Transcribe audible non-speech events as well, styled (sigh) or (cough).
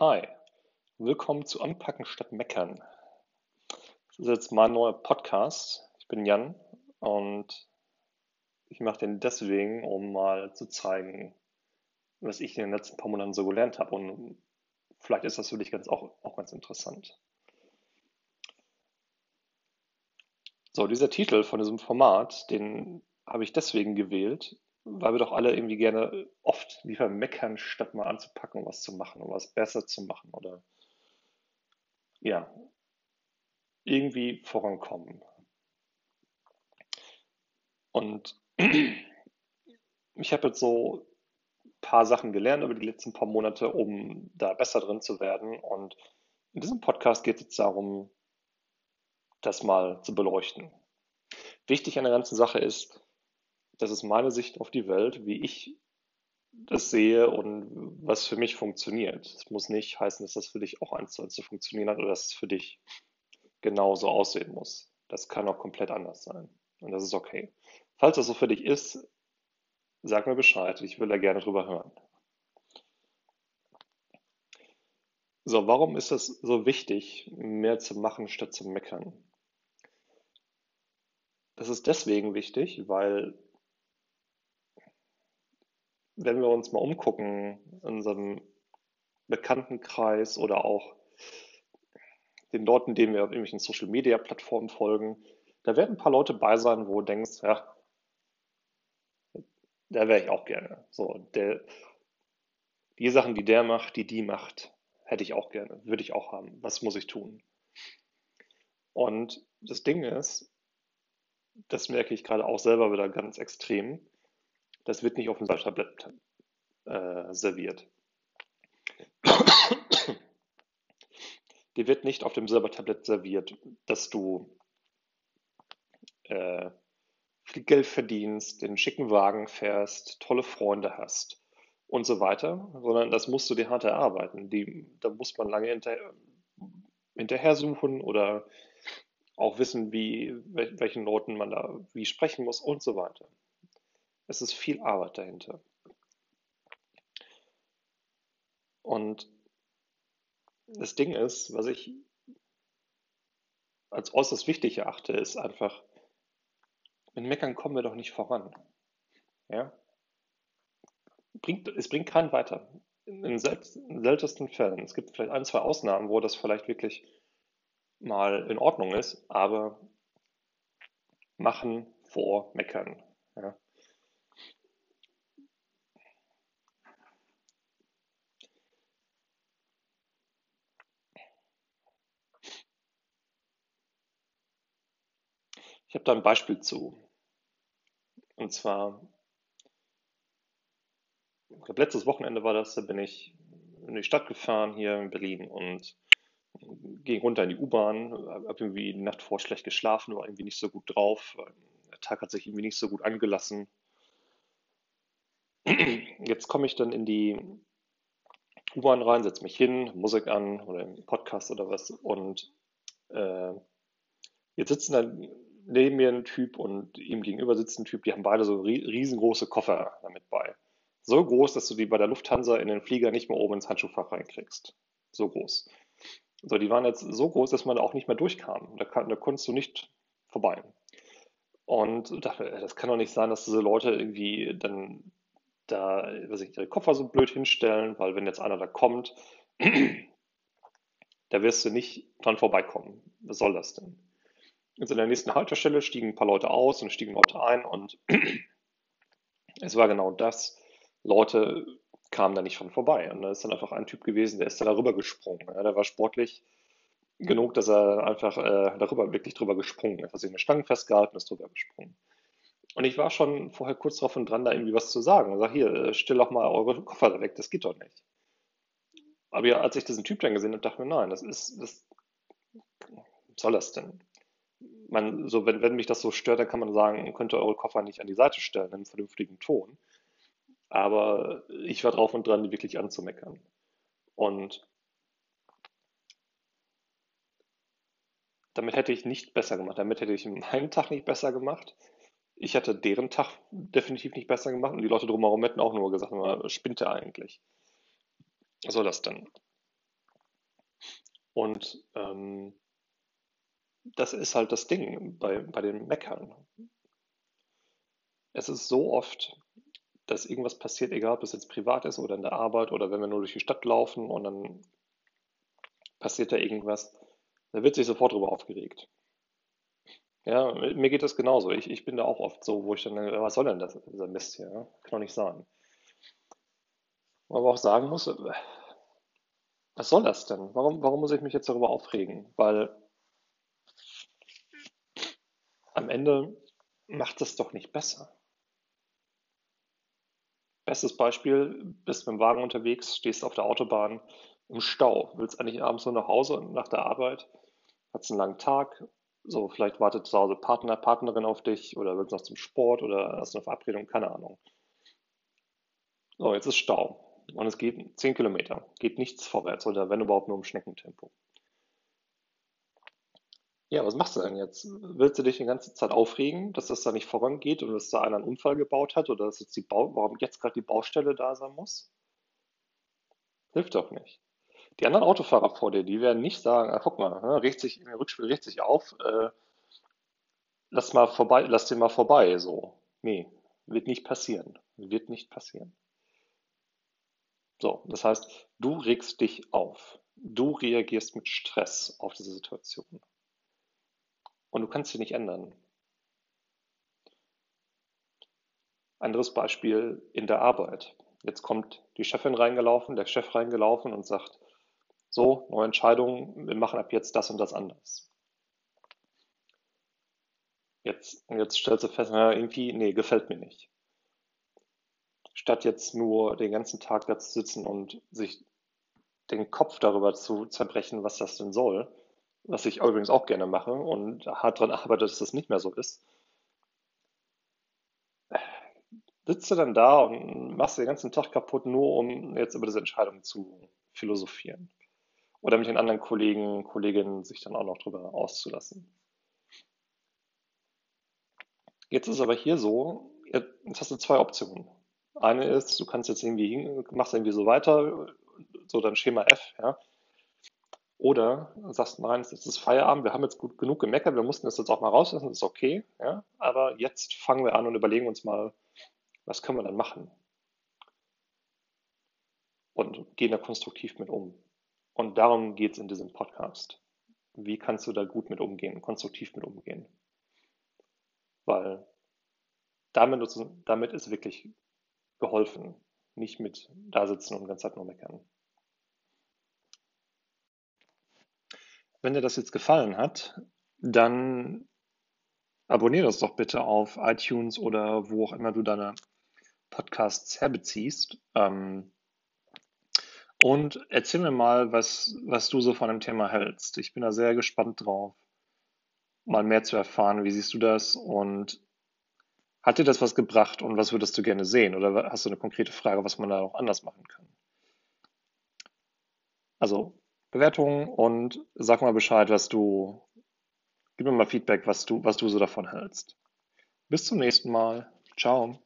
Hi, willkommen zu Anpacken statt Meckern. Das ist jetzt mein neuer Podcast. Ich bin Jan und ich mache den deswegen, um mal zu zeigen, was ich in den letzten paar Monaten so gelernt habe. Und vielleicht ist das für dich ganz auch, auch ganz interessant. So, dieser Titel von diesem Format, den habe ich deswegen gewählt, weil wir doch alle irgendwie gerne oft lieber meckern, statt mal anzupacken, was zu machen und was besser zu machen oder ja, irgendwie vorankommen. Und (clears throat) ich habe jetzt so ein paar Sachen gelernt über die letzten paar Monate, um da besser drin zu werden. Und in diesem Podcast geht es jetzt darum, das mal zu beleuchten. Wichtig an der ganzen Sache ist, das ist meine Sicht auf die Welt, wie ich das sehe und was für mich funktioniert. Es muss nicht heißen, dass das für dich auch eins zu eins zu funktionieren hat oder dass es für dich genauso aussehen muss. Das kann auch komplett anders sein. Und das ist okay. Falls das so für dich ist, sag mir Bescheid. Ich will da gerne drüber hören. So, warum ist es so wichtig, mehr zu machen statt zu meckern? Das ist deswegen wichtig, weil wenn wir uns mal umgucken in unserem Bekanntenkreis oder auch den Leuten, denen wir auf irgendwelchen Social Media Plattformen folgen, da werden ein paar Leute bei sein, wo du denkst, ja, da wäre ich auch gerne. So, der, die Sachen, die der macht, die die macht, hätte ich auch gerne, würde ich auch haben. Was muss ich tun? Und das Ding ist, das merke ich gerade auch selber wieder ganz extrem, das wird nicht auf dem Tablett äh, serviert. Dir wird nicht auf dem Silbertablett serviert, dass du äh, viel Geld verdienst, den schicken Wagen fährst, tolle Freunde hast und so weiter, sondern das musst du dir hart erarbeiten. Die, da muss man lange hinterher, hinterher suchen oder auch wissen, wie, welchen Noten man da wie sprechen muss und so weiter. Es ist viel Arbeit dahinter. Und das Ding ist, was ich als äußerst wichtig erachte, ist einfach, mit Meckern kommen wir doch nicht voran. Ja? Bringt, es bringt keinen weiter. In den seltensten Fällen. Es gibt vielleicht ein, zwei Ausnahmen, wo das vielleicht wirklich mal in Ordnung ist, aber machen vor Meckern. Ja? Ich habe da ein Beispiel zu. Und zwar, ich glaube, letztes Wochenende war das, da bin ich in die Stadt gefahren hier in Berlin und ging runter in die U-Bahn, habe irgendwie die Nacht vor schlecht geschlafen, war irgendwie nicht so gut drauf. Der Tag hat sich irgendwie nicht so gut angelassen. Jetzt komme ich dann in die U-Bahn rein, setze mich hin, Musik an oder Podcast oder was und äh, jetzt sitzen dann neben mir ein Typ und ihm gegenüber sitzt ein Typ, die haben beide so riesengroße Koffer damit bei. So groß, dass du die bei der Lufthansa in den Flieger nicht mehr oben ins Handschuhfach reinkriegst. So groß. So, die waren jetzt so groß, dass man auch nicht mehr durchkam. Da, kann, da konntest du nicht vorbei. Und dachte, das kann doch nicht sein, dass diese Leute irgendwie dann da weiß ich, ihre Koffer so blöd hinstellen, weil wenn jetzt einer da kommt, (clears throat) da wirst du nicht dran vorbeikommen. Was soll das denn? Jetzt in der nächsten Haltestelle stiegen ein paar Leute aus und stiegen Leute ein und (clears throat) es war genau das. Leute kamen da nicht von vorbei. Und da ist dann einfach ein Typ gewesen, der ist da darüber gesprungen. Ja, der war sportlich genug, dass er einfach äh, darüber, wirklich drüber gesprungen ist. Er hat sich eine Stange festgehalten, ist drüber gesprungen. Und ich war schon vorher kurz drauf und dran, da irgendwie was zu sagen. Ich sage, hier, äh, still doch mal eure Koffer da weg, das geht doch nicht. Aber ja, als ich diesen Typ dann gesehen habe, dachte ich mir, nein, das ist, das, was soll das denn? Man, so, wenn, wenn mich das so stört, dann kann man sagen, könnt ihr eure Koffer nicht an die Seite stellen, in einem vernünftigen Ton. Aber ich war drauf und dran, die wirklich anzumeckern. Und damit hätte ich nicht besser gemacht. Damit hätte ich meinen Tag nicht besser gemacht. Ich hätte deren Tag definitiv nicht besser gemacht und die Leute drumherum hätten auch nur gesagt, spinnt er eigentlich? Was soll das denn? Und ähm, das ist halt das Ding bei, bei den Meckern. Es ist so oft, dass irgendwas passiert, egal ob es jetzt privat ist oder in der Arbeit oder wenn wir nur durch die Stadt laufen und dann passiert da irgendwas, da wird sich sofort darüber aufgeregt. Ja, mir geht das genauso. Ich, ich bin da auch oft so, wo ich dann denke, was soll denn das, dieser Mist hier? Kann doch nicht sein. Aber auch sagen muss, was soll das denn? Warum, warum muss ich mich jetzt darüber aufregen? Weil am Ende macht es doch nicht besser. Bestes Beispiel, bist mit dem Wagen unterwegs, stehst auf der Autobahn im Stau, willst eigentlich abends nur nach Hause nach der Arbeit, hast einen langen Tag, so vielleicht wartet zu Hause Partner, Partnerin auf dich oder willst noch zum Sport oder hast eine Verabredung, keine Ahnung. So, jetzt ist Stau und es geht 10 Kilometer, geht nichts vorwärts oder wenn überhaupt nur im Schneckentempo. Ja, was machst du denn jetzt? Willst du dich die ganze Zeit aufregen, dass das da nicht vorangeht und dass da einer einen Unfall gebaut hat oder dass jetzt die Bau warum jetzt gerade die Baustelle da sein muss? Hilft doch nicht. Die anderen Autofahrer vor dir, die werden nicht sagen, ah, guck mal, ne, regt sich, im Rückspiel regt sich auf, äh, lass mal vorbei, lass den mal vorbei, so. Nee, wird nicht passieren. Wird nicht passieren. So, das heißt, du regst dich auf. Du reagierst mit Stress auf diese Situation. Und du kannst sie nicht ändern. Anderes Beispiel in der Arbeit. Jetzt kommt die Chefin reingelaufen, der Chef reingelaufen und sagt, so, neue Entscheidung, wir machen ab jetzt das und das anders. Jetzt, jetzt stellst du fest, na, irgendwie, nee, gefällt mir nicht. Statt jetzt nur den ganzen Tag da zu sitzen und sich den Kopf darüber zu zerbrechen, was das denn soll, was ich übrigens auch gerne mache und hart daran arbeite, dass das nicht mehr so ist, sitzt du dann da und machst den ganzen Tag kaputt, nur um jetzt über diese Entscheidung zu philosophieren. Oder mit den anderen Kollegen, Kolleginnen sich dann auch noch darüber auszulassen. Jetzt ist aber hier so, jetzt hast du zwei Optionen. Eine ist, du kannst jetzt irgendwie, machst irgendwie so weiter, so dein Schema F, ja. Oder sagst, nein, es ist Feierabend, wir haben jetzt gut genug gemeckert, wir mussten das jetzt auch mal rauslassen, das ist okay, ja. Aber jetzt fangen wir an und überlegen uns mal, was können wir dann machen? Und gehen da konstruktiv mit um. Und darum geht es in diesem Podcast. Wie kannst du da gut mit umgehen, konstruktiv mit umgehen? Weil damit, damit ist wirklich geholfen, nicht mit da sitzen und die ganze Zeit nur meckern. Wenn dir das jetzt gefallen hat, dann abonniere das doch bitte auf iTunes oder wo auch immer du deine Podcasts herbeziehst. Ähm, und erzähl mir mal, was, was du so von dem Thema hältst. Ich bin da sehr gespannt drauf, mal mehr zu erfahren. Wie siehst du das? Und hat dir das was gebracht und was würdest du gerne sehen? Oder hast du eine konkrete Frage, was man da auch anders machen kann? Also Bewertungen und sag mal Bescheid, was du, gib mir mal Feedback, was du, was du so davon hältst. Bis zum nächsten Mal. Ciao.